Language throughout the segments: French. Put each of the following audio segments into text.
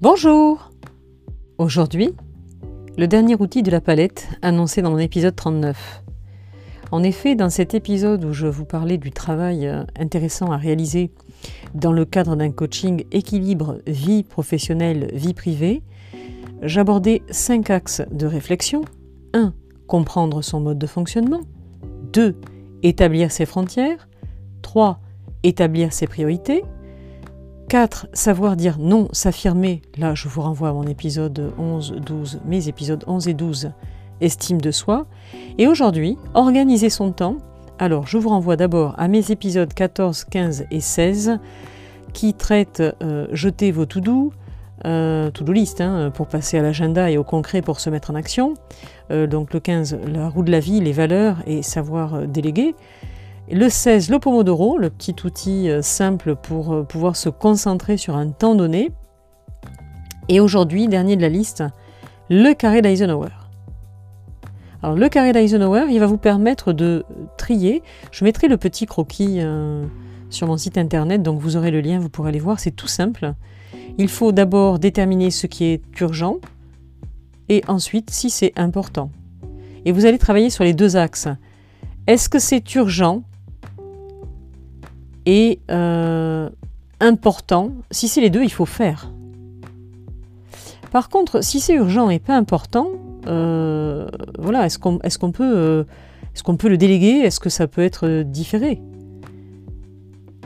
Bonjour Aujourd'hui, le dernier outil de la palette annoncé dans mon épisode 39. En effet, dans cet épisode où je vous parlais du travail euh, intéressant à réaliser dans le cadre d'un coaching équilibre vie professionnelle, vie privée, j'abordais cinq axes de réflexion. 1. Comprendre son mode de fonctionnement. 2. Établir ses frontières. 3. Établir ses priorités. 4. Savoir dire non, s'affirmer. Là, je vous renvoie à mon épisode 11, 12, mes épisodes 11 et 12, estime de soi. Et aujourd'hui, organiser son temps. Alors, je vous renvoie d'abord à mes épisodes 14, 15 et 16 qui traitent euh, jeter vos to-do, euh, to-do list, hein, pour passer à l'agenda et au concret pour se mettre en action. Euh, donc le 15, la roue de la vie, les valeurs et savoir euh, déléguer. Le 16, le Pomodoro, le petit outil euh, simple pour euh, pouvoir se concentrer sur un temps donné. Et aujourd'hui, dernier de la liste, le carré d'Eisenhower. Alors le carré d'Eisenhower, il va vous permettre de trier. Je mettrai le petit croquis euh, sur mon site internet, donc vous aurez le lien, vous pourrez aller voir, c'est tout simple. Il faut d'abord déterminer ce qui est urgent et ensuite si c'est important. Et vous allez travailler sur les deux axes. Est-ce que c'est urgent et euh, important Si c'est les deux, il faut faire. Par contre, si c'est urgent et pas important, euh, voilà, est-ce qu'on peut, euh, qu'on peut le déléguer? Est-ce que ça peut être différé?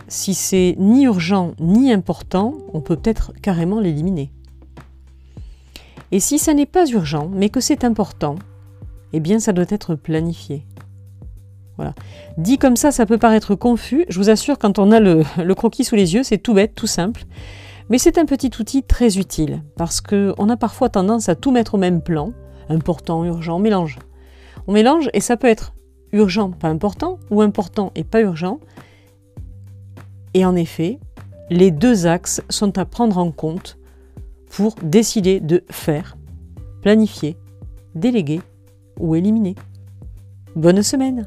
Si c'est ni urgent ni important, on peut peut-être carrément l'éliminer. Et si ça n'est pas urgent, mais que c'est important, eh bien ça doit être planifié. Voilà. Dit comme ça, ça peut paraître confus. Je vous assure, quand on a le, croquis sous les yeux, c'est tout bête, tout simple. Mais c'est un petit outil très utile parce qu'on a parfois tendance à tout mettre au même plan. Important, urgent, on mélange. On mélange et ça peut être urgent, pas important, ou important et pas urgent. Et en effet, les deux axes sont à prendre en compte pour décider de faire, planifier, déléguer ou éliminer. Bonne semaine